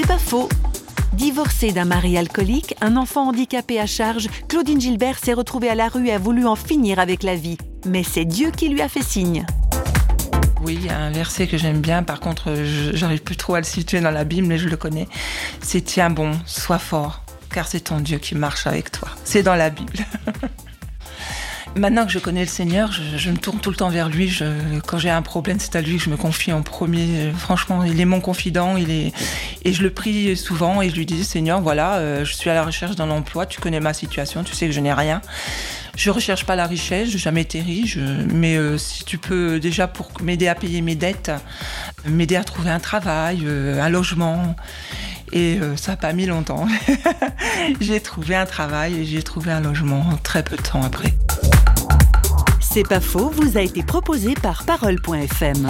C'est pas faux. Divorcée d'un mari alcoolique, un enfant handicapé à charge, Claudine Gilbert s'est retrouvée à la rue et a voulu en finir avec la vie. Mais c'est Dieu qui lui a fait signe. Oui, il y a un verset que j'aime bien, par contre, j'arrive plus trop à le situer dans la Bible, mais je le connais. C'est Tiens bon, sois fort, car c'est ton Dieu qui marche avec toi. C'est dans la Bible. Maintenant que je connais le Seigneur, je, me tourne tout le temps vers lui. quand j'ai un problème, c'est à lui que je me confie en premier. Franchement, il est mon confident. Il est et je le prie souvent et je lui dis Seigneur, voilà, euh, je suis à la recherche d'un emploi. Tu connais ma situation. Tu sais que je n'ai rien. Je recherche pas la richesse, j'ai jamais été riche, mais euh, si tu peux déjà pour m'aider à payer mes dettes, m'aider à trouver un travail, euh, un logement. Et ça n'a pas mis longtemps. j'ai trouvé un travail et j'ai trouvé un logement très peu de temps après. C'est pas faux, vous a été proposé par Parole.fm.